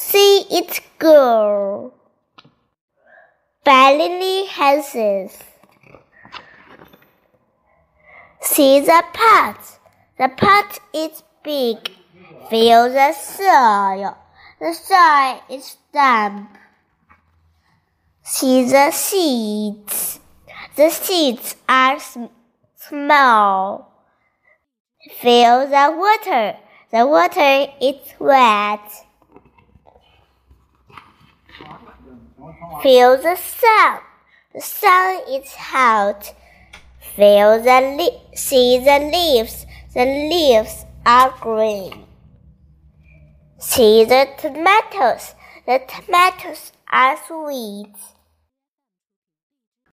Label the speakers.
Speaker 1: See it. By Lily Hanson. See the pot. The pot is big. Feel the soil. The soil is damp. See the seeds. The seeds are small. Feel the water. The water is wet. Feel the sun. The sun is hot. Feel the see the leaves. The leaves are green. See the tomatoes. The tomatoes are sweet.